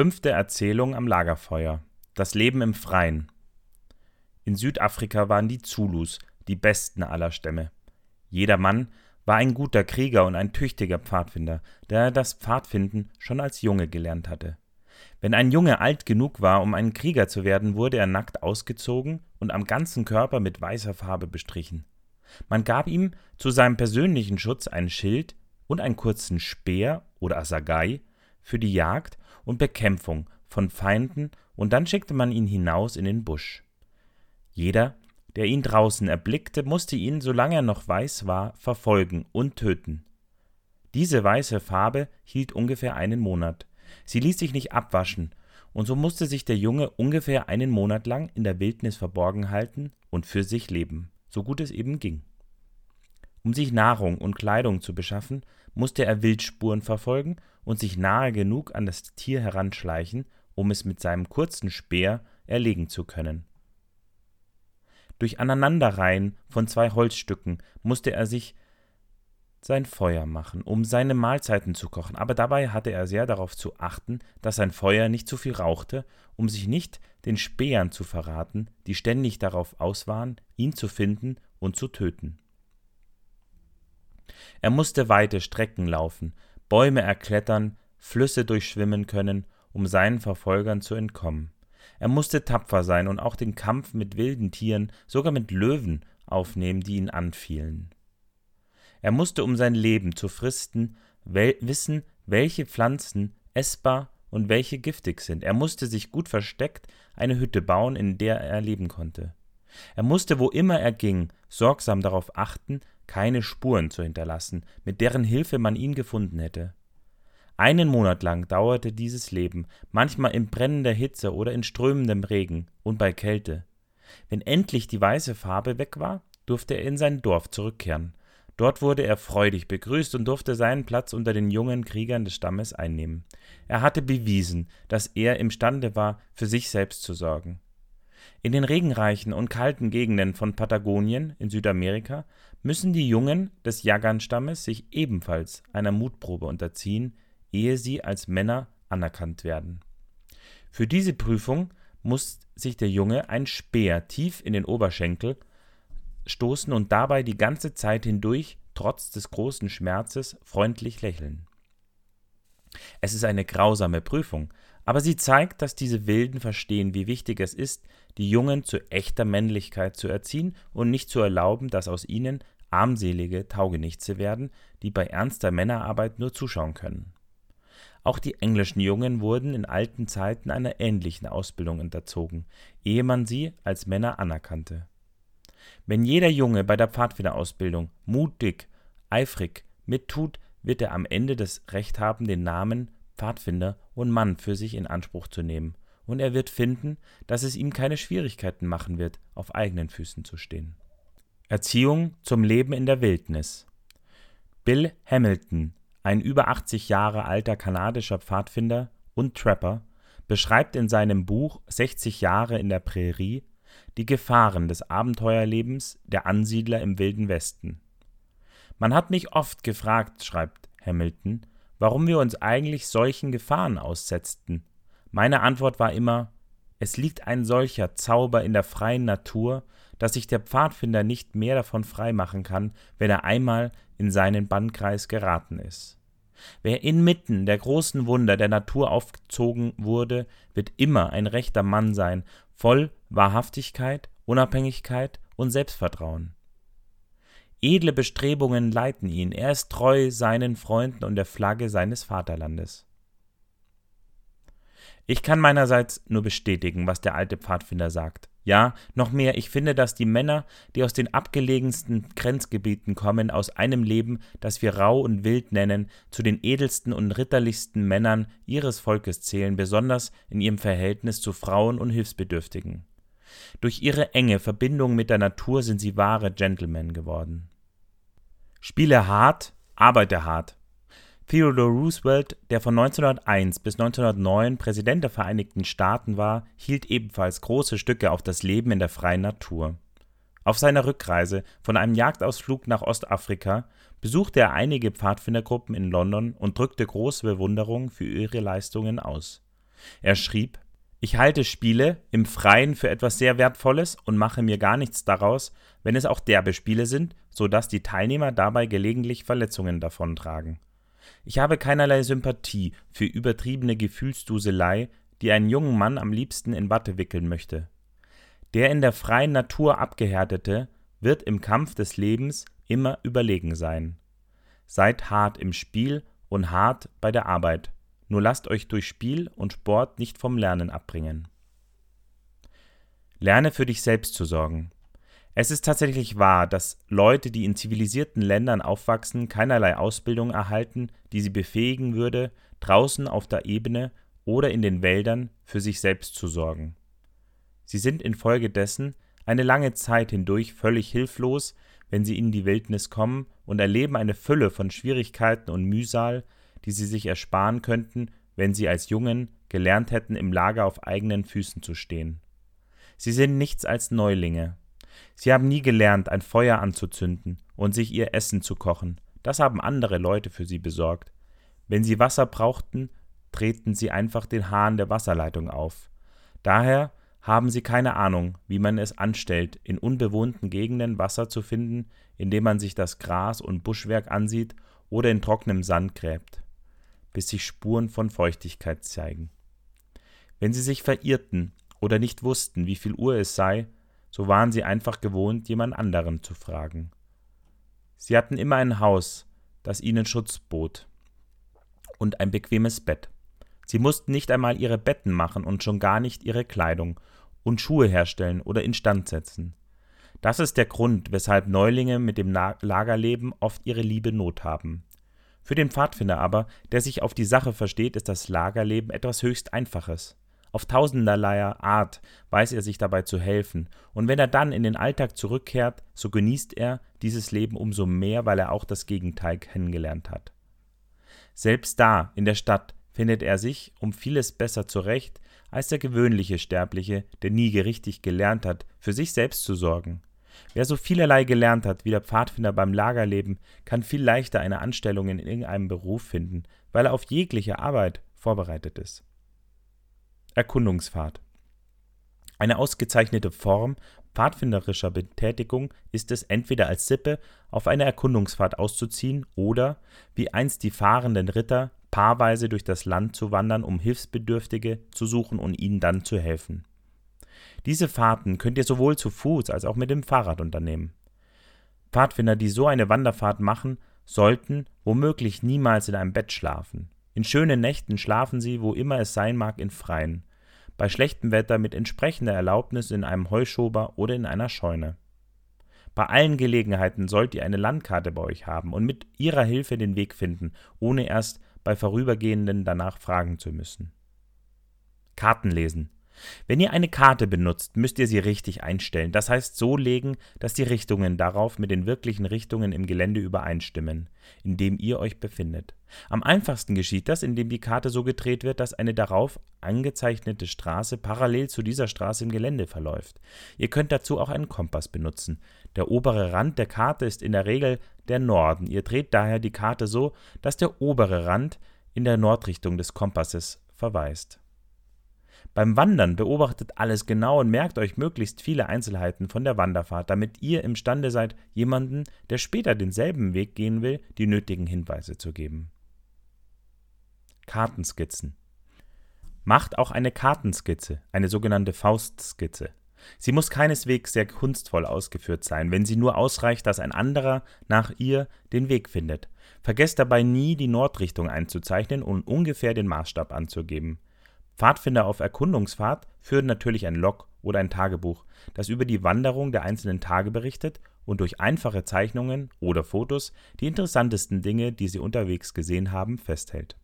Fünfte Erzählung am Lagerfeuer. Das Leben im Freien. In Südafrika waren die Zulus die besten aller Stämme. Jeder Mann war ein guter Krieger und ein tüchtiger Pfadfinder, der das Pfadfinden schon als Junge gelernt hatte. Wenn ein Junge alt genug war, um ein Krieger zu werden, wurde er nackt ausgezogen und am ganzen Körper mit weißer Farbe bestrichen. Man gab ihm zu seinem persönlichen Schutz ein Schild und einen kurzen Speer oder Assagai für die Jagd und Bekämpfung von Feinden, und dann schickte man ihn hinaus in den Busch. Jeder, der ihn draußen erblickte, musste ihn, solange er noch weiß war, verfolgen und töten. Diese weiße Farbe hielt ungefähr einen Monat. Sie ließ sich nicht abwaschen, und so musste sich der Junge ungefähr einen Monat lang in der Wildnis verborgen halten und für sich leben, so gut es eben ging. Um sich Nahrung und Kleidung zu beschaffen, musste er Wildspuren verfolgen und sich nahe genug an das Tier heranschleichen, um es mit seinem kurzen Speer erlegen zu können. Durch Aneinanderreihen von zwei Holzstücken musste er sich sein Feuer machen, um seine Mahlzeiten zu kochen, aber dabei hatte er sehr darauf zu achten, dass sein Feuer nicht zu viel rauchte, um sich nicht den Spähern zu verraten, die ständig darauf aus waren, ihn zu finden und zu töten. Er musste weite Strecken laufen, Bäume erklettern, Flüsse durchschwimmen können, um seinen Verfolgern zu entkommen. Er musste tapfer sein und auch den Kampf mit wilden Tieren, sogar mit Löwen, aufnehmen, die ihn anfielen. Er musste, um sein Leben zu fristen, wel wissen, welche Pflanzen essbar und welche giftig sind. Er musste sich gut versteckt eine Hütte bauen, in der er leben konnte. Er musste, wo immer er ging, sorgsam darauf achten, keine Spuren zu hinterlassen, mit deren Hilfe man ihn gefunden hätte. Einen Monat lang dauerte dieses Leben, manchmal in brennender Hitze oder in strömendem Regen und bei Kälte. Wenn endlich die weiße Farbe weg war, durfte er in sein Dorf zurückkehren. Dort wurde er freudig begrüßt und durfte seinen Platz unter den jungen Kriegern des Stammes einnehmen. Er hatte bewiesen, dass er imstande war, für sich selbst zu sorgen. In den regenreichen und kalten Gegenden von Patagonien in Südamerika müssen die Jungen des Jagan-Stammes sich ebenfalls einer Mutprobe unterziehen, ehe sie als Männer anerkannt werden. Für diese Prüfung muss sich der Junge ein Speer tief in den Oberschenkel stoßen und dabei die ganze Zeit hindurch, trotz des großen Schmerzes, freundlich lächeln. Es ist eine grausame Prüfung, aber sie zeigt, dass diese Wilden verstehen, wie wichtig es ist, die Jungen zu echter Männlichkeit zu erziehen und nicht zu erlauben, dass aus ihnen armselige Taugenichtse werden, die bei ernster Männerarbeit nur zuschauen können. Auch die englischen Jungen wurden in alten Zeiten einer ähnlichen Ausbildung unterzogen, ehe man sie als Männer anerkannte. Wenn jeder Junge bei der Pfadfinderausbildung mutig, eifrig mittut, wird er am Ende das Recht haben, den Namen Pfadfinder und Mann für sich in Anspruch zu nehmen, und er wird finden, dass es ihm keine Schwierigkeiten machen wird, auf eigenen Füßen zu stehen. Erziehung zum Leben in der Wildnis Bill Hamilton ein über 80 Jahre alter kanadischer Pfadfinder und Trapper, beschreibt in seinem Buch 60 Jahre in der Prärie die Gefahren des Abenteuerlebens der Ansiedler im Wilden Westen. Man hat mich oft gefragt, schreibt Hamilton, warum wir uns eigentlich solchen Gefahren aussetzten. Meine Antwort war immer, es liegt ein solcher Zauber in der freien Natur, dass sich der Pfadfinder nicht mehr davon freimachen kann, wenn er einmal in seinen Bannkreis geraten ist. Wer inmitten der großen Wunder der Natur aufgezogen wurde, wird immer ein rechter Mann sein, voll Wahrhaftigkeit, Unabhängigkeit und Selbstvertrauen. Edle Bestrebungen leiten ihn, er ist treu seinen Freunden und der Flagge seines Vaterlandes. Ich kann meinerseits nur bestätigen, was der alte Pfadfinder sagt. Ja, noch mehr, ich finde, dass die Männer, die aus den abgelegensten Grenzgebieten kommen, aus einem Leben, das wir rau und wild nennen, zu den edelsten und ritterlichsten Männern ihres Volkes zählen, besonders in ihrem Verhältnis zu Frauen und Hilfsbedürftigen. Durch ihre enge Verbindung mit der Natur sind sie wahre Gentlemen geworden. Spiele hart, arbeite hart. Theodore Roosevelt, der von 1901 bis 1909 Präsident der Vereinigten Staaten war, hielt ebenfalls große Stücke auf das Leben in der freien Natur. Auf seiner Rückreise von einem Jagdausflug nach Ostafrika besuchte er einige Pfadfindergruppen in London und drückte große Bewunderung für ihre Leistungen aus. Er schrieb Ich halte Spiele im Freien für etwas sehr Wertvolles und mache mir gar nichts daraus, wenn es auch derbe Spiele sind, so dass die Teilnehmer dabei gelegentlich Verletzungen davontragen. Ich habe keinerlei Sympathie für übertriebene Gefühlsduselei, die einen jungen Mann am liebsten in Watte wickeln möchte. Der in der freien Natur Abgehärtete wird im Kampf des Lebens immer überlegen sein. Seid hart im Spiel und hart bei der Arbeit, nur lasst euch durch Spiel und Sport nicht vom Lernen abbringen. Lerne für dich selbst zu sorgen. Es ist tatsächlich wahr, dass Leute, die in zivilisierten Ländern aufwachsen, keinerlei Ausbildung erhalten, die sie befähigen würde, draußen auf der Ebene oder in den Wäldern für sich selbst zu sorgen. Sie sind infolgedessen eine lange Zeit hindurch völlig hilflos, wenn sie in die Wildnis kommen und erleben eine Fülle von Schwierigkeiten und Mühsal, die sie sich ersparen könnten, wenn sie als Jungen gelernt hätten, im Lager auf eigenen Füßen zu stehen. Sie sind nichts als Neulinge. Sie haben nie gelernt, ein Feuer anzuzünden und sich ihr Essen zu kochen. Das haben andere Leute für sie besorgt. Wenn sie Wasser brauchten, treten sie einfach den Hahn der Wasserleitung auf. Daher haben sie keine Ahnung, wie man es anstellt, in unbewohnten Gegenden Wasser zu finden, indem man sich das Gras und Buschwerk ansieht oder in trockenem Sand gräbt, bis sich Spuren von Feuchtigkeit zeigen. Wenn sie sich verirrten oder nicht wussten, wie viel Uhr es sei, so waren sie einfach gewohnt, jemand anderen zu fragen. Sie hatten immer ein Haus, das ihnen Schutz bot, und ein bequemes Bett. Sie mussten nicht einmal ihre Betten machen und schon gar nicht ihre Kleidung und Schuhe herstellen oder instand setzen. Das ist der Grund, weshalb Neulinge mit dem Lagerleben oft ihre liebe Not haben. Für den Pfadfinder aber, der sich auf die Sache versteht, ist das Lagerleben etwas höchst Einfaches. Auf tausenderlei Art weiß er sich dabei zu helfen, und wenn er dann in den Alltag zurückkehrt, so genießt er dieses Leben umso mehr, weil er auch das Gegenteil kennengelernt hat. Selbst da, in der Stadt, findet er sich um vieles besser zurecht als der gewöhnliche Sterbliche, der nie richtig gelernt hat, für sich selbst zu sorgen. Wer so vielerlei gelernt hat wie der Pfadfinder beim Lagerleben, kann viel leichter eine Anstellung in irgendeinem Beruf finden, weil er auf jegliche Arbeit vorbereitet ist. Erkundungsfahrt Eine ausgezeichnete Form pfadfinderischer Betätigung ist es, entweder als Sippe auf eine Erkundungsfahrt auszuziehen oder, wie einst die fahrenden Ritter, paarweise durch das Land zu wandern, um Hilfsbedürftige zu suchen und ihnen dann zu helfen. Diese Fahrten könnt ihr sowohl zu Fuß als auch mit dem Fahrrad unternehmen. Pfadfinder, die so eine Wanderfahrt machen, sollten womöglich niemals in einem Bett schlafen. In schönen Nächten schlafen sie, wo immer es sein mag, in Freien. Bei schlechtem Wetter mit entsprechender Erlaubnis in einem Heuschober oder in einer Scheune. Bei allen Gelegenheiten sollt ihr eine Landkarte bei euch haben und mit ihrer Hilfe den Weg finden, ohne erst bei Vorübergehenden danach fragen zu müssen. Karten lesen. Wenn ihr eine Karte benutzt, müsst ihr sie richtig einstellen, das heißt so legen, dass die Richtungen darauf mit den wirklichen Richtungen im Gelände übereinstimmen, in dem ihr euch befindet. Am einfachsten geschieht das, indem die Karte so gedreht wird, dass eine darauf angezeichnete Straße parallel zu dieser Straße im Gelände verläuft. Ihr könnt dazu auch einen Kompass benutzen. Der obere Rand der Karte ist in der Regel der Norden. Ihr dreht daher die Karte so, dass der obere Rand in der Nordrichtung des Kompasses verweist. Beim Wandern beobachtet alles genau und merkt euch möglichst viele Einzelheiten von der Wanderfahrt, damit ihr imstande seid, jemanden, der später denselben Weg gehen will, die nötigen Hinweise zu geben. Kartenskizzen. Macht auch eine Kartenskizze, eine sogenannte Faustskizze. Sie muss keineswegs sehr kunstvoll ausgeführt sein, wenn sie nur ausreicht, dass ein anderer nach ihr den Weg findet. Vergesst dabei nie, die Nordrichtung einzuzeichnen und ungefähr den Maßstab anzugeben. Pfadfinder auf Erkundungsfahrt führen natürlich ein Log oder ein Tagebuch, das über die Wanderung der einzelnen Tage berichtet und durch einfache Zeichnungen oder Fotos die interessantesten Dinge, die sie unterwegs gesehen haben, festhält.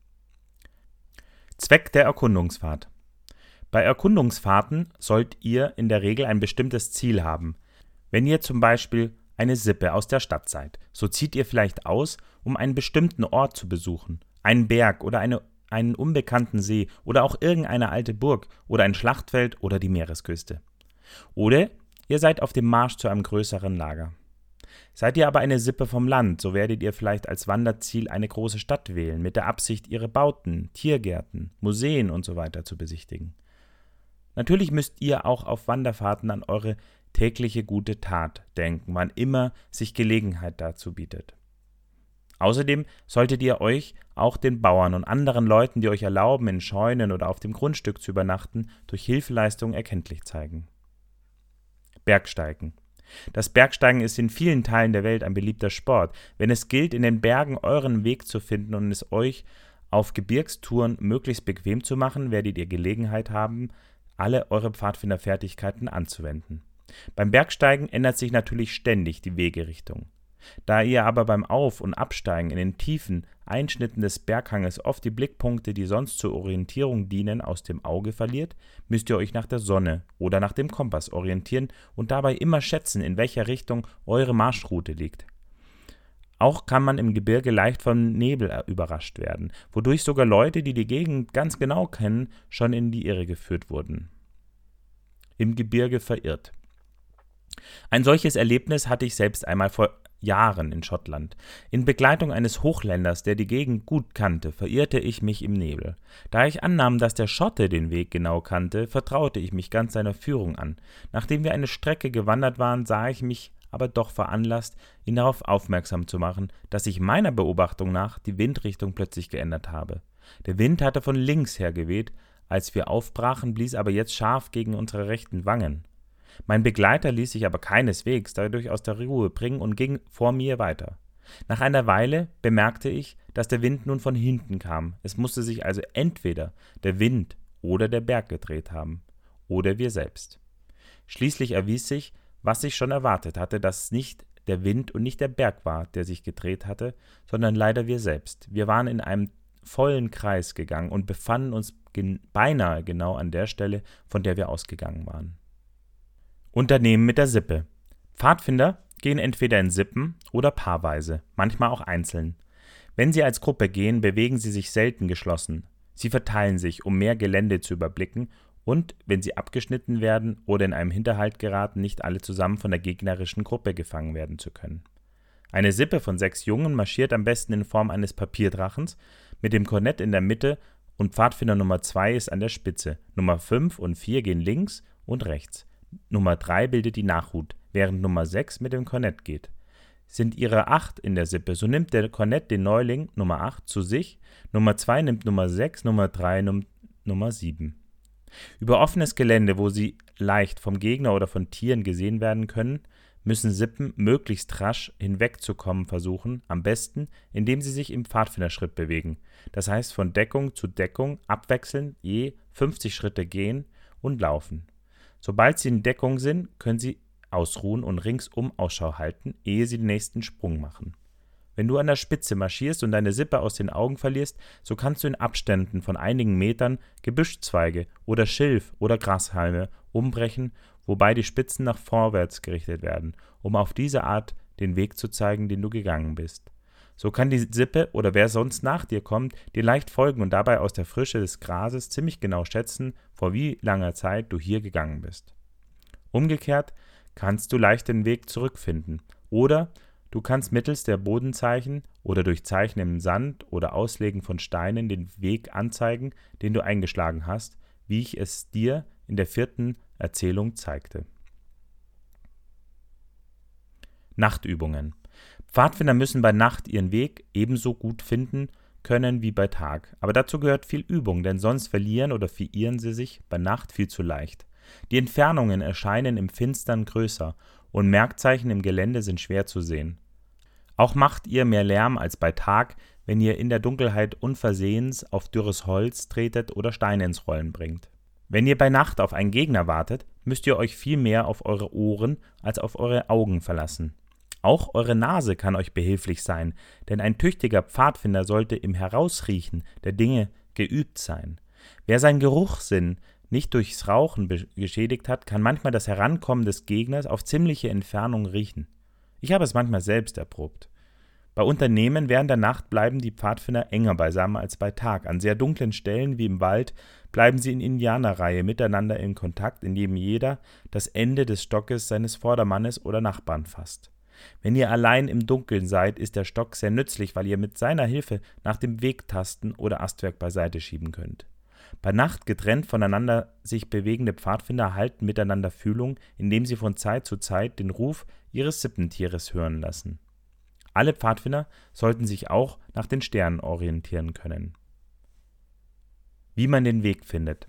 Zweck der Erkundungsfahrt bei Erkundungsfahrten sollt ihr in der Regel ein bestimmtes Ziel haben. Wenn ihr zum Beispiel eine Sippe aus der Stadt seid, so zieht ihr vielleicht aus, um einen bestimmten Ort zu besuchen, einen Berg oder eine, einen unbekannten See oder auch irgendeine alte Burg oder ein Schlachtfeld oder die Meeresküste. Oder ihr seid auf dem Marsch zu einem größeren Lager. Seid ihr aber eine Sippe vom Land, so werdet ihr vielleicht als Wanderziel eine große Stadt wählen, mit der Absicht, ihre Bauten, Tiergärten, Museen usw. So zu besichtigen. Natürlich müsst ihr auch auf Wanderfahrten an eure tägliche gute Tat denken, wann immer sich Gelegenheit dazu bietet. Außerdem solltet ihr euch auch den Bauern und anderen Leuten, die euch erlauben, in Scheunen oder auf dem Grundstück zu übernachten, durch Hilfeleistung erkenntlich zeigen. Bergsteigen. Das Bergsteigen ist in vielen Teilen der Welt ein beliebter Sport. Wenn es gilt, in den Bergen euren Weg zu finden und es euch auf Gebirgstouren möglichst bequem zu machen, werdet ihr Gelegenheit haben, alle eure Pfadfinderfertigkeiten anzuwenden. Beim Bergsteigen ändert sich natürlich ständig die Wegerichtung. Da ihr aber beim Auf- und Absteigen in den tiefen Einschnitten des Berghanges oft die Blickpunkte, die sonst zur Orientierung dienen, aus dem Auge verliert, müsst ihr euch nach der Sonne oder nach dem Kompass orientieren und dabei immer schätzen, in welcher Richtung eure Marschroute liegt. Auch kann man im Gebirge leicht vom Nebel überrascht werden, wodurch sogar Leute, die die Gegend ganz genau kennen, schon in die Irre geführt wurden. Im Gebirge verirrt. Ein solches Erlebnis hatte ich selbst einmal vor Jahren in Schottland. In Begleitung eines Hochländers, der die Gegend gut kannte, verirrte ich mich im Nebel. Da ich annahm, dass der Schotte den Weg genau kannte, vertraute ich mich ganz seiner Führung an. Nachdem wir eine Strecke gewandert waren, sah ich mich aber doch veranlasst, ihn darauf aufmerksam zu machen, dass sich meiner Beobachtung nach die Windrichtung plötzlich geändert habe. Der Wind hatte von links her geweht, als wir aufbrachen, blies aber jetzt scharf gegen unsere rechten Wangen. Mein Begleiter ließ sich aber keineswegs dadurch aus der Ruhe bringen und ging vor mir weiter. Nach einer Weile bemerkte ich, dass der Wind nun von hinten kam. Es musste sich also entweder der Wind oder der Berg gedreht haben, oder wir selbst. Schließlich erwies sich, was ich schon erwartet hatte, dass es nicht der Wind und nicht der Berg war, der sich gedreht hatte, sondern leider wir selbst. Wir waren in einem vollen Kreis gegangen und befanden uns gen beinahe genau an der Stelle, von der wir ausgegangen waren. Unternehmen mit der Sippe. Pfadfinder gehen entweder in Sippen oder paarweise, manchmal auch einzeln. Wenn sie als Gruppe gehen, bewegen sie sich selten geschlossen. Sie verteilen sich, um mehr Gelände zu überblicken und, wenn sie abgeschnitten werden oder in einem Hinterhalt geraten, nicht alle zusammen von der gegnerischen Gruppe gefangen werden zu können. Eine Sippe von sechs Jungen marschiert am besten in Form eines Papierdrachens, mit dem Kornett in der Mitte und Pfadfinder Nummer 2 ist an der Spitze. Nummer 5 und 4 gehen links und rechts. Nummer 3 bildet die Nachhut, während Nummer 6 mit dem Kornett geht. Sind ihre 8 in der Sippe, so nimmt der Kornett den Neuling Nummer 8 zu sich, Nummer 2 nimmt Nummer 6, Nummer 3 nimmt Nummer 7. Über offenes Gelände, wo sie leicht vom Gegner oder von Tieren gesehen werden können, müssen Sippen möglichst rasch hinwegzukommen versuchen, am besten, indem sie sich im Pfadfinderschritt bewegen, das heißt von Deckung zu Deckung abwechselnd je 50 Schritte gehen und laufen. Sobald sie in Deckung sind, können sie ausruhen und ringsum Ausschau halten, ehe sie den nächsten Sprung machen. Wenn du an der Spitze marschierst und deine Sippe aus den Augen verlierst, so kannst du in Abständen von einigen Metern Gebüschzweige oder Schilf oder Grashalme umbrechen, wobei die Spitzen nach vorwärts gerichtet werden, um auf diese Art den Weg zu zeigen, den du gegangen bist. So kann die Sippe oder wer sonst nach dir kommt, dir leicht folgen und dabei aus der Frische des Grases ziemlich genau schätzen, vor wie langer Zeit du hier gegangen bist. Umgekehrt kannst du leicht den Weg zurückfinden oder du kannst mittels der Bodenzeichen oder durch Zeichen im Sand oder Auslegen von Steinen den Weg anzeigen, den du eingeschlagen hast, wie ich es dir in der vierten Erzählung zeigte. Nachtübungen Pfadfinder müssen bei Nacht ihren Weg ebenso gut finden können wie bei Tag. Aber dazu gehört viel Übung, denn sonst verlieren oder verirren sie sich bei Nacht viel zu leicht. Die Entfernungen erscheinen im Finstern größer und Merkzeichen im Gelände sind schwer zu sehen. Auch macht ihr mehr Lärm als bei Tag, wenn ihr in der Dunkelheit unversehens auf dürres Holz tretet oder Steine ins Rollen bringt. Wenn ihr bei Nacht auf einen Gegner wartet, müsst ihr euch viel mehr auf eure Ohren als auf eure Augen verlassen. Auch eure Nase kann euch behilflich sein, denn ein tüchtiger Pfadfinder sollte im Herausriechen der Dinge geübt sein. Wer seinen Geruchssinn nicht durchs Rauchen geschädigt hat, kann manchmal das Herankommen des Gegners auf ziemliche Entfernung riechen. Ich habe es manchmal selbst erprobt. Bei Unternehmen während der Nacht bleiben die Pfadfinder enger beisammen als bei Tag. An sehr dunklen Stellen wie im Wald bleiben sie in Indianerreihe miteinander in Kontakt, indem jeder das Ende des Stockes seines Vordermannes oder Nachbarn fasst. Wenn ihr allein im Dunkeln seid, ist der Stock sehr nützlich, weil ihr mit seiner Hilfe nach dem Weg tasten oder Astwerk beiseite schieben könnt. Bei Nacht getrennt voneinander sich bewegende Pfadfinder halten miteinander Fühlung, indem sie von Zeit zu Zeit den Ruf ihres Sippentieres hören lassen. Alle Pfadfinder sollten sich auch nach den Sternen orientieren können. Wie man den Weg findet.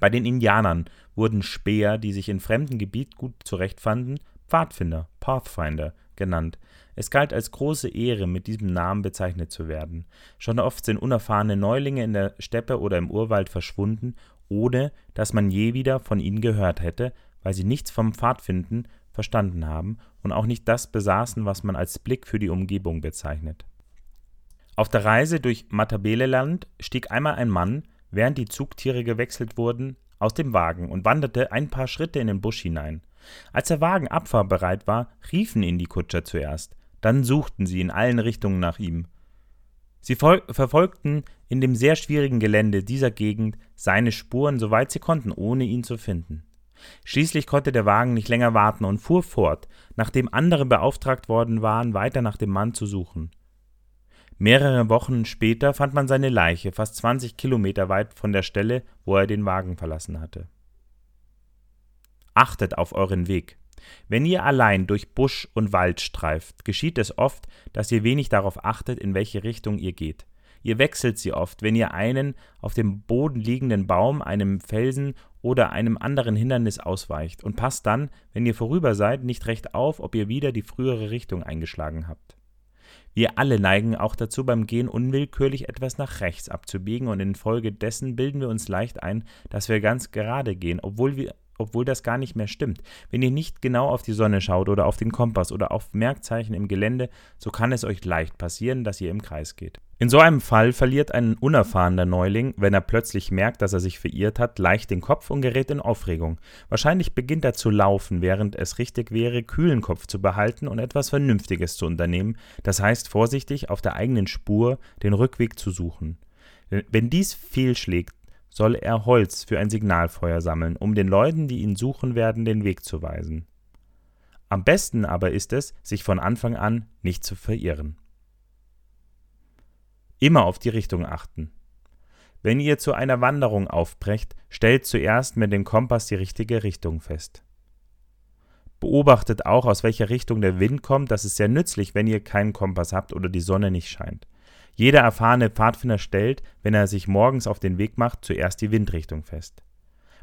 Bei den Indianern wurden Späher, die sich in fremdem Gebiet gut zurechtfanden, Pfadfinder (Pathfinder) genannt. Es galt als große Ehre, mit diesem Namen bezeichnet zu werden. Schon oft sind unerfahrene Neulinge in der Steppe oder im Urwald verschwunden, ohne dass man je wieder von ihnen gehört hätte, weil sie nichts vom Pfadfinden verstanden haben und auch nicht das besaßen, was man als Blick für die Umgebung bezeichnet. Auf der Reise durch Matabeleland stieg einmal ein Mann, während die Zugtiere gewechselt wurden, aus dem Wagen und wanderte ein paar Schritte in den Busch hinein. Als der Wagen abfahrbereit war, riefen ihn die Kutscher zuerst, dann suchten sie in allen Richtungen nach ihm. Sie verfolgten in dem sehr schwierigen Gelände dieser Gegend seine Spuren, soweit sie konnten, ohne ihn zu finden. Schließlich konnte der Wagen nicht länger warten und fuhr fort, nachdem andere beauftragt worden waren, weiter nach dem Mann zu suchen. Mehrere Wochen später fand man seine Leiche fast 20 Kilometer weit von der Stelle, wo er den Wagen verlassen hatte. Achtet auf euren Weg. Wenn ihr allein durch Busch und Wald streift, geschieht es oft, dass ihr wenig darauf achtet, in welche Richtung ihr geht. Ihr wechselt sie oft, wenn ihr einen auf dem Boden liegenden Baum, einem Felsen oder einem anderen Hindernis ausweicht und passt dann, wenn ihr vorüber seid, nicht recht auf, ob ihr wieder die frühere Richtung eingeschlagen habt. Wir alle neigen auch dazu, beim Gehen unwillkürlich etwas nach rechts abzubiegen und infolgedessen bilden wir uns leicht ein, dass wir ganz gerade gehen, obwohl wir obwohl das gar nicht mehr stimmt. Wenn ihr nicht genau auf die Sonne schaut oder auf den Kompass oder auf Merkzeichen im Gelände, so kann es euch leicht passieren, dass ihr im Kreis geht. In so einem Fall verliert ein unerfahrener Neuling, wenn er plötzlich merkt, dass er sich verirrt hat, leicht den Kopf und gerät in Aufregung. Wahrscheinlich beginnt er zu laufen, während es richtig wäre, kühlen Kopf zu behalten und etwas Vernünftiges zu unternehmen, das heißt vorsichtig auf der eigenen Spur den Rückweg zu suchen. Wenn dies fehlschlägt, soll er Holz für ein Signalfeuer sammeln, um den Leuten, die ihn suchen werden, den Weg zu weisen. Am besten aber ist es, sich von Anfang an nicht zu verirren. Immer auf die Richtung achten. Wenn ihr zu einer Wanderung aufbrecht, stellt zuerst mit dem Kompass die richtige Richtung fest. Beobachtet auch, aus welcher Richtung der Wind kommt, das ist sehr nützlich, wenn ihr keinen Kompass habt oder die Sonne nicht scheint. Jeder erfahrene Pfadfinder stellt, wenn er sich morgens auf den Weg macht, zuerst die Windrichtung fest.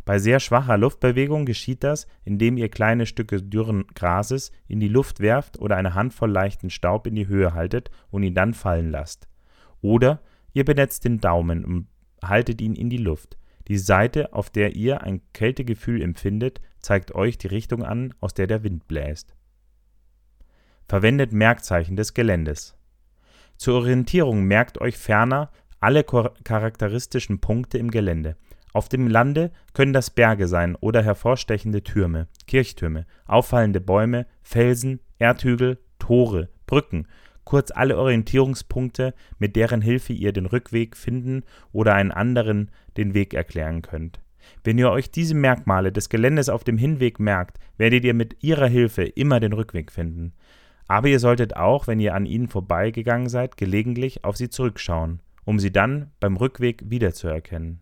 Bei sehr schwacher Luftbewegung geschieht das, indem ihr kleine Stücke dürren Grases in die Luft werft oder eine Handvoll leichten Staub in die Höhe haltet und ihn dann fallen lasst. Oder ihr benetzt den Daumen und haltet ihn in die Luft. Die Seite, auf der ihr ein Kältegefühl empfindet, zeigt euch die Richtung an, aus der der Wind bläst. Verwendet Merkzeichen des Geländes. Zur Orientierung merkt euch ferner alle charakteristischen Punkte im Gelände. Auf dem Lande können das Berge sein oder hervorstechende Türme, Kirchtürme, auffallende Bäume, Felsen, Erdhügel, Tore, Brücken, kurz alle Orientierungspunkte, mit deren Hilfe ihr den Rückweg finden oder einen anderen den Weg erklären könnt. Wenn ihr euch diese Merkmale des Geländes auf dem Hinweg merkt, werdet ihr mit ihrer Hilfe immer den Rückweg finden. Aber ihr solltet auch, wenn ihr an ihnen vorbeigegangen seid, gelegentlich auf sie zurückschauen, um sie dann beim Rückweg wiederzuerkennen.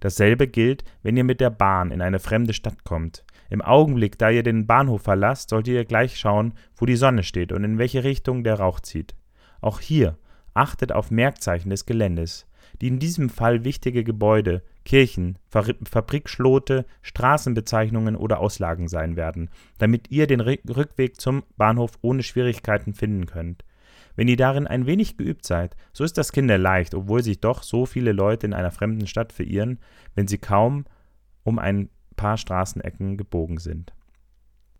Dasselbe gilt, wenn ihr mit der Bahn in eine fremde Stadt kommt. Im Augenblick, da ihr den Bahnhof verlasst, solltet ihr gleich schauen, wo die Sonne steht und in welche Richtung der Rauch zieht. Auch hier achtet auf Merkzeichen des Geländes die in diesem Fall wichtige Gebäude, Kirchen, Fabrikschlote, Straßenbezeichnungen oder Auslagen sein werden, damit ihr den Rückweg zum Bahnhof ohne Schwierigkeiten finden könnt. Wenn ihr darin ein wenig geübt seid, so ist das kinderleicht, obwohl sich doch so viele Leute in einer fremden Stadt verirren, wenn sie kaum um ein paar Straßenecken gebogen sind.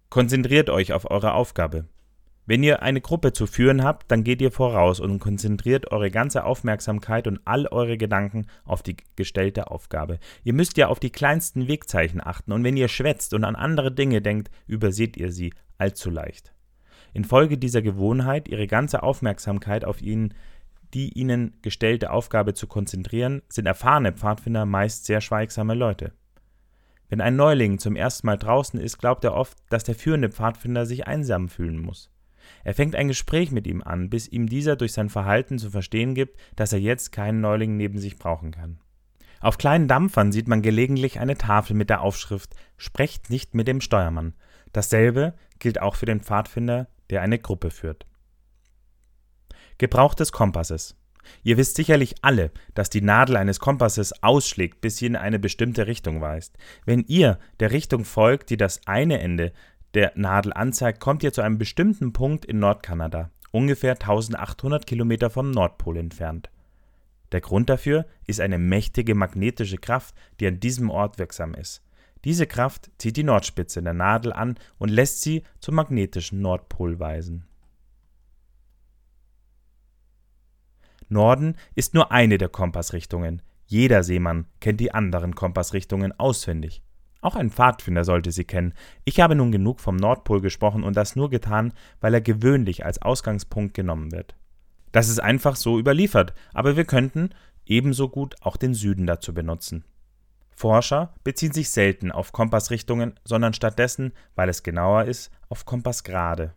Konzentriert euch auf eure Aufgabe. Wenn ihr eine Gruppe zu führen habt, dann geht ihr voraus und konzentriert eure ganze Aufmerksamkeit und all eure Gedanken auf die gestellte Aufgabe. Ihr müsst ja auf die kleinsten Wegzeichen achten und wenn ihr schwätzt und an andere Dinge denkt, überseht ihr sie allzu leicht. Infolge dieser Gewohnheit, ihre ganze Aufmerksamkeit auf ihn, die ihnen gestellte Aufgabe zu konzentrieren, sind erfahrene Pfadfinder meist sehr schweigsame Leute. Wenn ein Neuling zum ersten Mal draußen ist, glaubt er oft, dass der führende Pfadfinder sich einsam fühlen muss. Er fängt ein Gespräch mit ihm an, bis ihm dieser durch sein Verhalten zu verstehen gibt, dass er jetzt keinen Neuling neben sich brauchen kann. Auf kleinen Dampfern sieht man gelegentlich eine Tafel mit der Aufschrift Sprecht nicht mit dem Steuermann. Dasselbe gilt auch für den Pfadfinder, der eine Gruppe führt. Gebrauch des Kompasses. Ihr wisst sicherlich alle, dass die Nadel eines Kompasses ausschlägt, bis sie in eine bestimmte Richtung weist. Wenn ihr der Richtung folgt, die das eine Ende der Nadel anzeigt, kommt ihr zu einem bestimmten Punkt in Nordkanada, ungefähr 1800 Kilometer vom Nordpol entfernt. Der Grund dafür ist eine mächtige magnetische Kraft, die an diesem Ort wirksam ist. Diese Kraft zieht die Nordspitze der Nadel an und lässt sie zum magnetischen Nordpol weisen. Norden ist nur eine der Kompassrichtungen. Jeder Seemann kennt die anderen Kompassrichtungen auswendig. Auch ein Pfadfinder sollte sie kennen. Ich habe nun genug vom Nordpol gesprochen und das nur getan, weil er gewöhnlich als Ausgangspunkt genommen wird. Das ist einfach so überliefert, aber wir könnten ebenso gut auch den Süden dazu benutzen. Forscher beziehen sich selten auf Kompassrichtungen, sondern stattdessen, weil es genauer ist, auf Kompassgrade.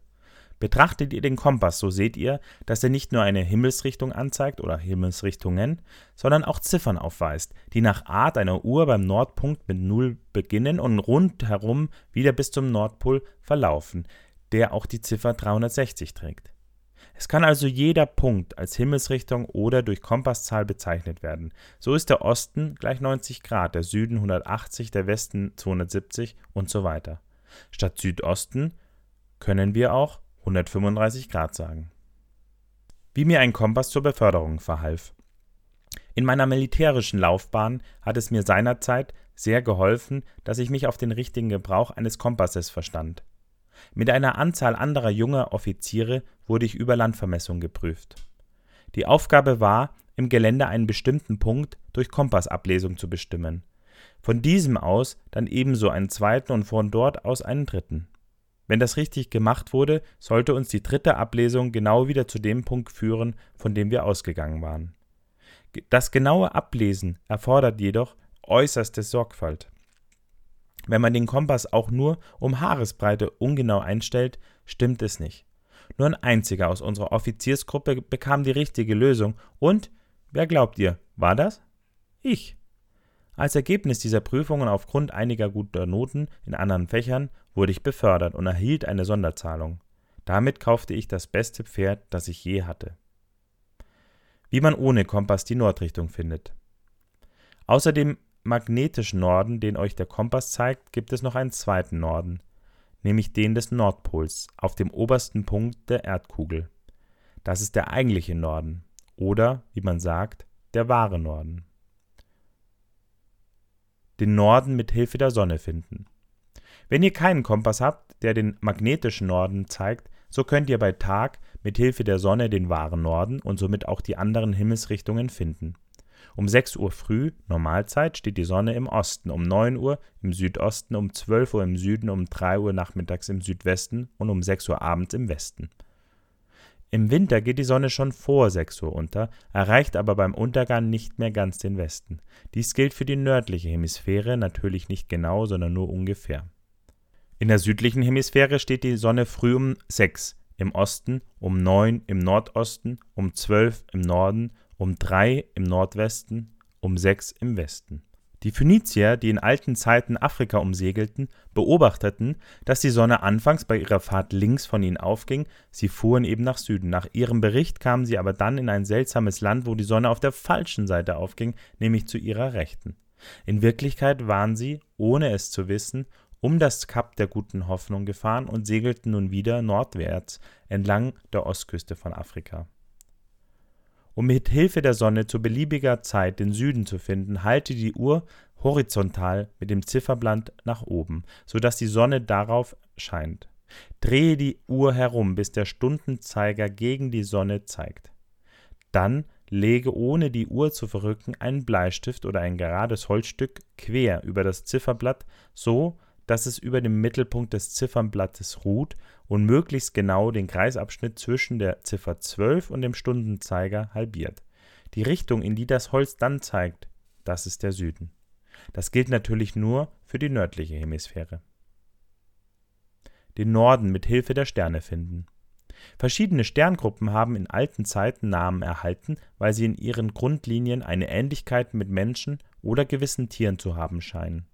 Betrachtet ihr den Kompass, so seht ihr, dass er nicht nur eine Himmelsrichtung anzeigt oder Himmelsrichtungen, sondern auch Ziffern aufweist, die nach Art einer Uhr beim Nordpunkt mit 0 beginnen und rundherum wieder bis zum Nordpol verlaufen, der auch die Ziffer 360 trägt. Es kann also jeder Punkt als Himmelsrichtung oder durch Kompasszahl bezeichnet werden. So ist der Osten gleich 90 Grad, der Süden 180, der Westen 270 und so weiter. Statt Südosten können wir auch 135 Grad sagen. Wie mir ein Kompass zur Beförderung verhalf. In meiner militärischen Laufbahn hat es mir seinerzeit sehr geholfen, dass ich mich auf den richtigen Gebrauch eines Kompasses verstand. Mit einer Anzahl anderer junger Offiziere wurde ich über Landvermessung geprüft. Die Aufgabe war, im Gelände einen bestimmten Punkt durch Kompassablesung zu bestimmen. Von diesem aus dann ebenso einen zweiten und von dort aus einen dritten. Wenn das richtig gemacht wurde, sollte uns die dritte Ablesung genau wieder zu dem Punkt führen, von dem wir ausgegangen waren. Das genaue Ablesen erfordert jedoch äußerste Sorgfalt. Wenn man den Kompass auch nur um Haaresbreite ungenau einstellt, stimmt es nicht. Nur ein einziger aus unserer Offiziersgruppe bekam die richtige Lösung und, wer glaubt ihr, war das? Ich. Als Ergebnis dieser Prüfungen aufgrund einiger guter Noten in anderen Fächern wurde ich befördert und erhielt eine Sonderzahlung. Damit kaufte ich das beste Pferd, das ich je hatte. Wie man ohne Kompass die Nordrichtung findet. Außer dem magnetischen Norden, den euch der Kompass zeigt, gibt es noch einen zweiten Norden, nämlich den des Nordpols, auf dem obersten Punkt der Erdkugel. Das ist der eigentliche Norden oder, wie man sagt, der wahre Norden. Den Norden mit Hilfe der Sonne finden. Wenn ihr keinen Kompass habt, der den magnetischen Norden zeigt, so könnt ihr bei Tag mit Hilfe der Sonne den wahren Norden und somit auch die anderen Himmelsrichtungen finden. Um 6 Uhr früh, Normalzeit, steht die Sonne im Osten, um 9 Uhr im Südosten, um 12 Uhr im Süden, um 3 Uhr nachmittags im Südwesten und um 6 Uhr abends im Westen. Im Winter geht die Sonne schon vor 6 Uhr unter, erreicht aber beim Untergang nicht mehr ganz den Westen. Dies gilt für die nördliche Hemisphäre natürlich nicht genau, sondern nur ungefähr. In der südlichen Hemisphäre steht die Sonne früh um 6 im Osten, um 9 im Nordosten, um 12 im Norden, um 3 im Nordwesten, um 6 im Westen. Die Phönizier, die in alten Zeiten Afrika umsegelten, beobachteten, dass die Sonne anfangs bei ihrer Fahrt links von ihnen aufging, sie fuhren eben nach Süden. Nach ihrem Bericht kamen sie aber dann in ein seltsames Land, wo die Sonne auf der falschen Seite aufging, nämlich zu ihrer Rechten. In Wirklichkeit waren sie, ohne es zu wissen, um das Kap der Guten Hoffnung gefahren und segelten nun wieder nordwärts entlang der Ostküste von Afrika. Um mit Hilfe der Sonne zu beliebiger Zeit den Süden zu finden, halte die Uhr horizontal mit dem Zifferblatt nach oben, so dass die Sonne darauf scheint. Drehe die Uhr herum, bis der Stundenzeiger gegen die Sonne zeigt. Dann lege ohne die Uhr zu verrücken einen Bleistift oder ein gerades Holzstück quer über das Zifferblatt, so dass es über dem Mittelpunkt des Ziffernblattes ruht und möglichst genau den Kreisabschnitt zwischen der Ziffer 12 und dem Stundenzeiger halbiert. Die Richtung, in die das Holz dann zeigt, das ist der Süden. Das gilt natürlich nur für die nördliche Hemisphäre. Den Norden mit Hilfe der Sterne finden. Verschiedene Sterngruppen haben in alten Zeiten Namen erhalten, weil sie in ihren Grundlinien eine Ähnlichkeit mit Menschen oder gewissen Tieren zu haben scheinen.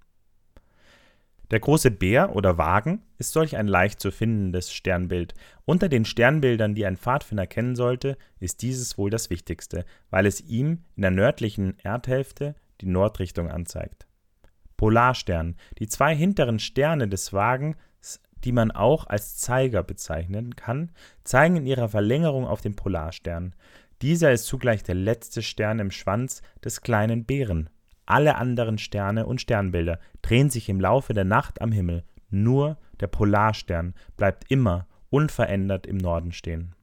Der große Bär oder Wagen ist solch ein leicht zu findendes Sternbild. Unter den Sternbildern, die ein Pfadfinder kennen sollte, ist dieses wohl das wichtigste, weil es ihm in der nördlichen Erdhälfte die Nordrichtung anzeigt. Polarstern. Die zwei hinteren Sterne des Wagens die man auch als Zeiger bezeichnen kann, zeigen in ihrer Verlängerung auf den Polarstern. Dieser ist zugleich der letzte Stern im Schwanz des kleinen Bären. Alle anderen Sterne und Sternbilder drehen sich im Laufe der Nacht am Himmel, nur der Polarstern bleibt immer unverändert im Norden stehen.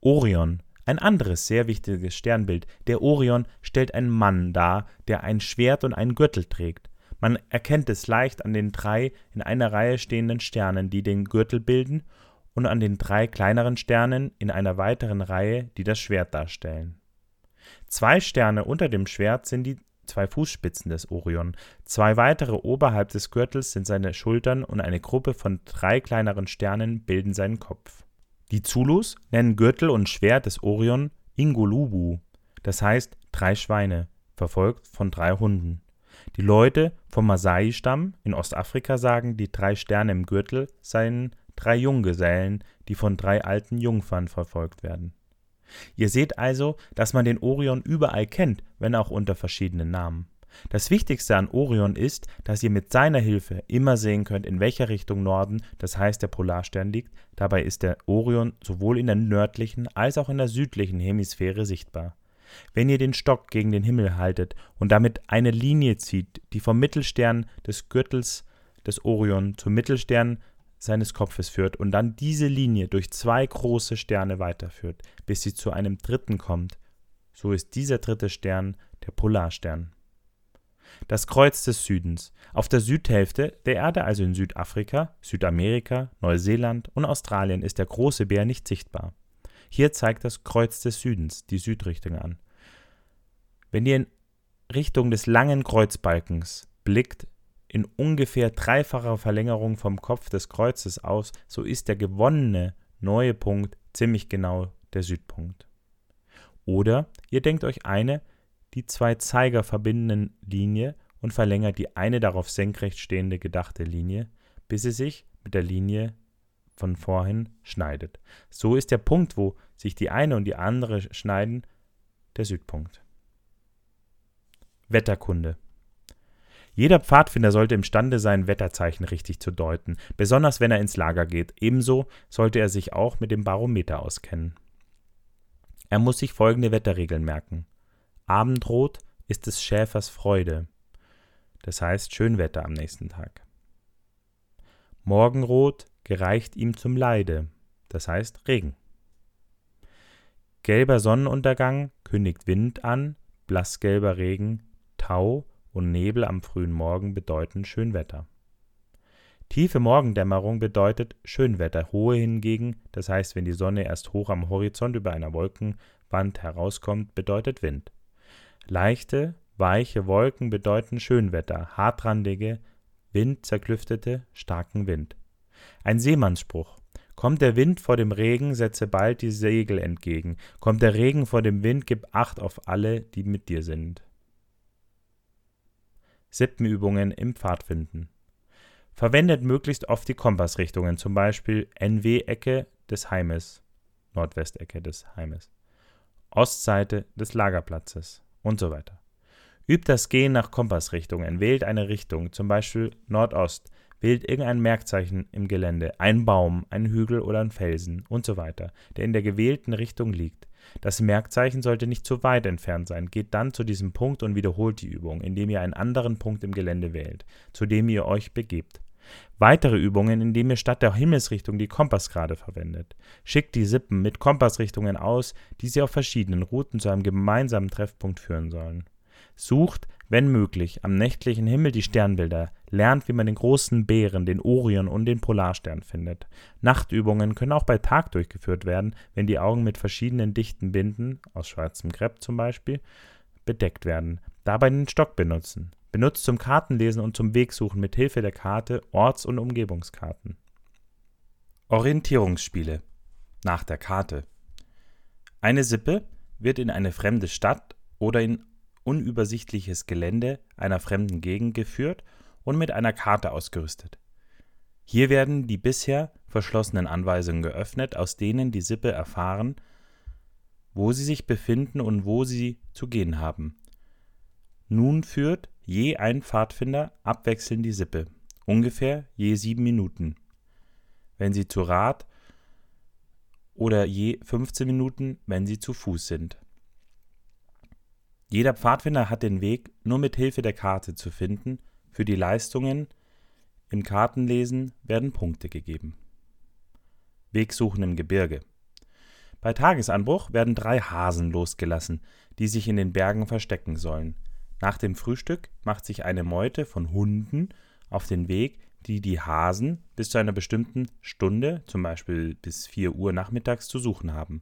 Orion, ein anderes sehr wichtiges Sternbild. Der Orion stellt einen Mann dar, der ein Schwert und einen Gürtel trägt. Man erkennt es leicht an den drei in einer Reihe stehenden Sternen, die den Gürtel bilden, und an den drei kleineren Sternen in einer weiteren Reihe, die das Schwert darstellen. Zwei Sterne unter dem Schwert sind die zwei Fußspitzen des Orion, zwei weitere oberhalb des Gürtels sind seine Schultern und eine Gruppe von drei kleineren Sternen bilden seinen Kopf. Die Zulus nennen Gürtel und Schwert des Orion Ingolubu, das heißt drei Schweine, verfolgt von drei Hunden. Die Leute vom Masai-Stamm in Ostafrika sagen, die drei Sterne im Gürtel seien drei Junggesellen, die von drei alten Jungfern verfolgt werden. Ihr seht also, dass man den Orion überall kennt, wenn auch unter verschiedenen Namen. Das Wichtigste an Orion ist, dass ihr mit seiner Hilfe immer sehen könnt, in welcher Richtung Norden, das heißt der Polarstern liegt. Dabei ist der Orion sowohl in der nördlichen als auch in der südlichen Hemisphäre sichtbar. Wenn ihr den Stock gegen den Himmel haltet und damit eine Linie zieht, die vom Mittelstern des Gürtels des Orion zum Mittelstern seines Kopfes führt und dann diese Linie durch zwei große Sterne weiterführt, bis sie zu einem dritten kommt, so ist dieser dritte Stern der Polarstern. Das Kreuz des Südens. Auf der Südhälfte der Erde, also in Südafrika, Südamerika, Neuseeland und Australien, ist der große Bär nicht sichtbar. Hier zeigt das Kreuz des Südens die Südrichtung an. Wenn ihr in Richtung des langen Kreuzbalkens blickt, in ungefähr dreifacher Verlängerung vom Kopf des Kreuzes aus, so ist der gewonnene neue Punkt ziemlich genau der Südpunkt. Oder ihr denkt euch eine, die zwei Zeiger verbindenden Linie und verlängert die eine darauf senkrecht stehende gedachte Linie, bis sie sich mit der Linie von vorhin schneidet. So ist der Punkt, wo sich die eine und die andere schneiden, der Südpunkt. Wetterkunde. Jeder Pfadfinder sollte imstande sein, Wetterzeichen richtig zu deuten, besonders wenn er ins Lager geht. Ebenso sollte er sich auch mit dem Barometer auskennen. Er muss sich folgende Wetterregeln merken. Abendrot ist des Schäfers Freude, das heißt Schönwetter am nächsten Tag. Morgenrot gereicht ihm zum Leide, das heißt Regen. Gelber Sonnenuntergang kündigt Wind an, blassgelber Regen, Tau und Nebel am frühen Morgen bedeuten Schönwetter. Tiefe Morgendämmerung bedeutet Schönwetter, hohe hingegen, das heißt, wenn die Sonne erst hoch am Horizont über einer Wolkenwand herauskommt, bedeutet Wind. Leichte, weiche Wolken bedeuten Schönwetter, hartrandige, windzerklüftete, starken Wind. Ein Seemannsspruch. Kommt der Wind vor dem Regen, setze bald die Segel entgegen. Kommt der Regen vor dem Wind, gib Acht auf alle, die mit dir sind. Sippenübungen im Pfadfinden. Verwendet möglichst oft die Kompassrichtungen, zum Beispiel NW-Ecke des Heimes, Nordwestecke des Heimes, Ostseite des Lagerplatzes und so weiter. Übt das Gehen nach Kompassrichtungen, wählt eine Richtung, zum Beispiel Nordost, wählt irgendein Merkzeichen im Gelände, ein Baum, ein Hügel oder ein Felsen und so weiter, der in der gewählten Richtung liegt. Das Merkzeichen sollte nicht zu weit entfernt sein. Geht dann zu diesem Punkt und wiederholt die Übung, indem ihr einen anderen Punkt im Gelände wählt, zu dem ihr euch begebt. Weitere Übungen, indem ihr statt der Himmelsrichtung die Kompassgrade verwendet. Schickt die Sippen mit Kompassrichtungen aus, die sie auf verschiedenen Routen zu einem gemeinsamen Treffpunkt führen sollen. Sucht, wenn möglich, am nächtlichen Himmel die Sternbilder, lernt, wie man den großen Bären, den Orion und den Polarstern findet. Nachtübungen können auch bei Tag durchgeführt werden, wenn die Augen mit verschiedenen dichten Binden, aus schwarzem Krepp zum Beispiel, bedeckt werden. Dabei den Stock benutzen. benutzt zum Kartenlesen und zum Wegsuchen mit Hilfe der Karte Orts- und Umgebungskarten. Orientierungsspiele nach der Karte. Eine Sippe wird in eine fremde Stadt oder in unübersichtliches Gelände einer fremden Gegend geführt und mit einer Karte ausgerüstet. Hier werden die bisher verschlossenen Anweisungen geöffnet, aus denen die Sippe erfahren, wo sie sich befinden und wo sie zu gehen haben. Nun führt je ein Pfadfinder abwechselnd die Sippe, ungefähr je sieben Minuten. Wenn sie zu Rad oder je 15 Minuten, wenn sie zu Fuß sind. Jeder Pfadfinder hat den Weg nur mit Hilfe der Karte zu finden. Für die Leistungen im Kartenlesen werden Punkte gegeben. Wegsuchen im Gebirge. Bei Tagesanbruch werden drei Hasen losgelassen, die sich in den Bergen verstecken sollen. Nach dem Frühstück macht sich eine Meute von Hunden auf den Weg, die die Hasen bis zu einer bestimmten Stunde, zum Beispiel bis 4 Uhr nachmittags, zu suchen haben.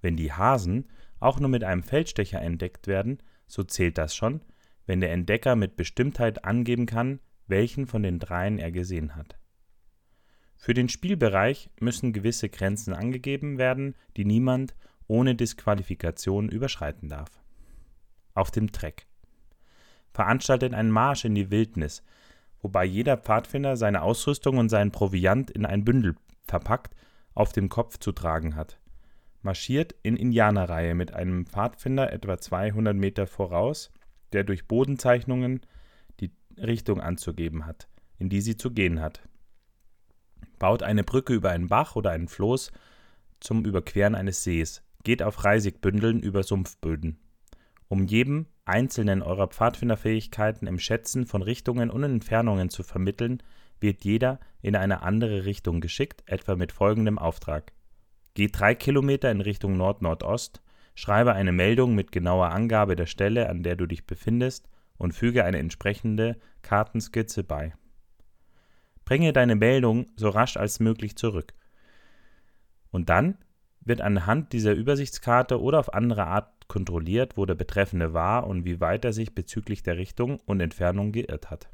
Wenn die Hasen auch nur mit einem Feldstecher entdeckt werden, so zählt das schon, wenn der Entdecker mit Bestimmtheit angeben kann, welchen von den dreien er gesehen hat. Für den Spielbereich müssen gewisse Grenzen angegeben werden, die niemand ohne Disqualifikation überschreiten darf. Auf dem Treck veranstaltet einen Marsch in die Wildnis, wobei jeder Pfadfinder seine Ausrüstung und seinen Proviant in ein Bündel verpackt auf dem Kopf zu tragen hat marschiert in Indianerreihe mit einem Pfadfinder etwa 200 Meter voraus, der durch Bodenzeichnungen die Richtung anzugeben hat, in die sie zu gehen hat. Baut eine Brücke über einen Bach oder einen Floß zum Überqueren eines Sees, geht auf Reisigbündeln über Sumpfböden. Um jedem einzelnen eurer Pfadfinderfähigkeiten im Schätzen von Richtungen und Entfernungen zu vermitteln, wird jeder in eine andere Richtung geschickt, etwa mit folgendem Auftrag. Geh drei Kilometer in Richtung Nord-Nordost, schreibe eine Meldung mit genauer Angabe der Stelle, an der du dich befindest, und füge eine entsprechende Kartenskizze bei. Bringe deine Meldung so rasch als möglich zurück. Und dann wird anhand dieser Übersichtskarte oder auf andere Art kontrolliert, wo der Betreffende war und wie weit er sich bezüglich der Richtung und Entfernung geirrt hat.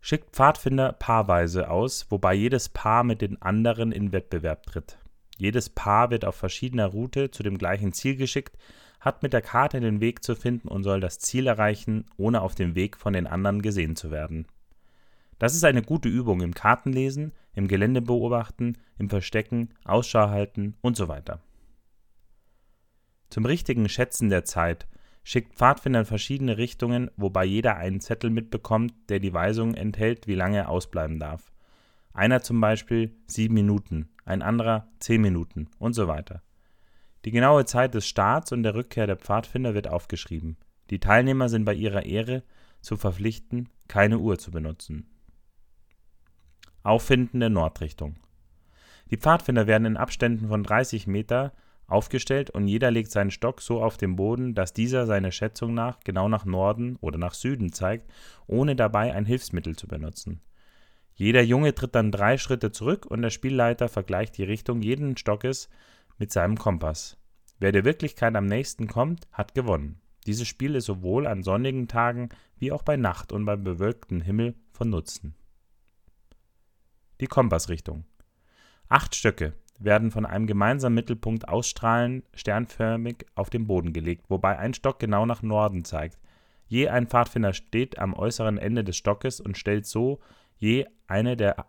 Schickt Pfadfinder paarweise aus, wobei jedes Paar mit den anderen in Wettbewerb tritt. Jedes Paar wird auf verschiedener Route zu dem gleichen Ziel geschickt, hat mit der Karte den Weg zu finden und soll das Ziel erreichen, ohne auf dem Weg von den anderen gesehen zu werden. Das ist eine gute Übung im Kartenlesen, im Gelände beobachten, im Verstecken, Ausschau halten und so weiter. Zum richtigen Schätzen der Zeit schickt Pfadfinder in verschiedene Richtungen, wobei jeder einen Zettel mitbekommt, der die Weisung enthält, wie lange er ausbleiben darf. Einer zum Beispiel sieben Minuten, ein anderer zehn Minuten und so weiter. Die genaue Zeit des Starts und der Rückkehr der Pfadfinder wird aufgeschrieben. Die Teilnehmer sind bei ihrer Ehre zu verpflichten, keine Uhr zu benutzen. Auffinden der Nordrichtung. Die Pfadfinder werden in Abständen von 30 Meter aufgestellt und jeder legt seinen Stock so auf den Boden, dass dieser seiner Schätzung nach genau nach Norden oder nach Süden zeigt, ohne dabei ein Hilfsmittel zu benutzen. Jeder Junge tritt dann drei Schritte zurück und der Spielleiter vergleicht die Richtung jeden Stockes mit seinem Kompass. Wer der Wirklichkeit am nächsten kommt, hat gewonnen. Dieses Spiel ist sowohl an sonnigen Tagen wie auch bei Nacht und beim bewölkten Himmel von Nutzen. Die Kompassrichtung. Acht Stöcke, werden von einem gemeinsamen Mittelpunkt ausstrahlend sternförmig auf den Boden gelegt, wobei ein Stock genau nach Norden zeigt. Je ein Pfadfinder steht am äußeren Ende des Stockes und stellt so je eine der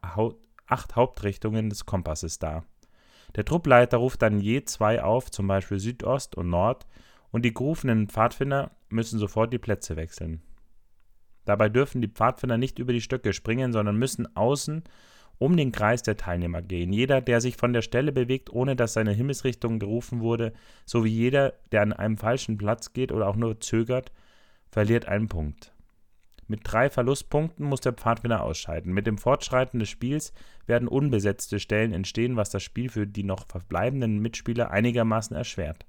acht Hauptrichtungen des Kompasses dar. Der Truppleiter ruft dann je zwei auf, zum Beispiel Südost und Nord, und die gerufenen Pfadfinder müssen sofort die Plätze wechseln. Dabei dürfen die Pfadfinder nicht über die Stöcke springen, sondern müssen außen um den Kreis der Teilnehmer gehen. Jeder, der sich von der Stelle bewegt, ohne dass seine Himmelsrichtung gerufen wurde, sowie jeder, der an einem falschen Platz geht oder auch nur zögert, verliert einen Punkt. Mit drei Verlustpunkten muss der Pfadfinder ausscheiden. Mit dem Fortschreiten des Spiels werden unbesetzte Stellen entstehen, was das Spiel für die noch verbleibenden Mitspieler einigermaßen erschwert.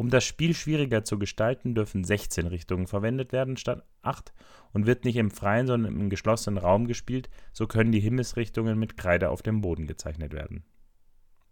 Um das Spiel schwieriger zu gestalten, dürfen 16 Richtungen verwendet werden statt 8 und wird nicht im freien, sondern im geschlossenen Raum gespielt, so können die Himmelsrichtungen mit Kreide auf dem Boden gezeichnet werden.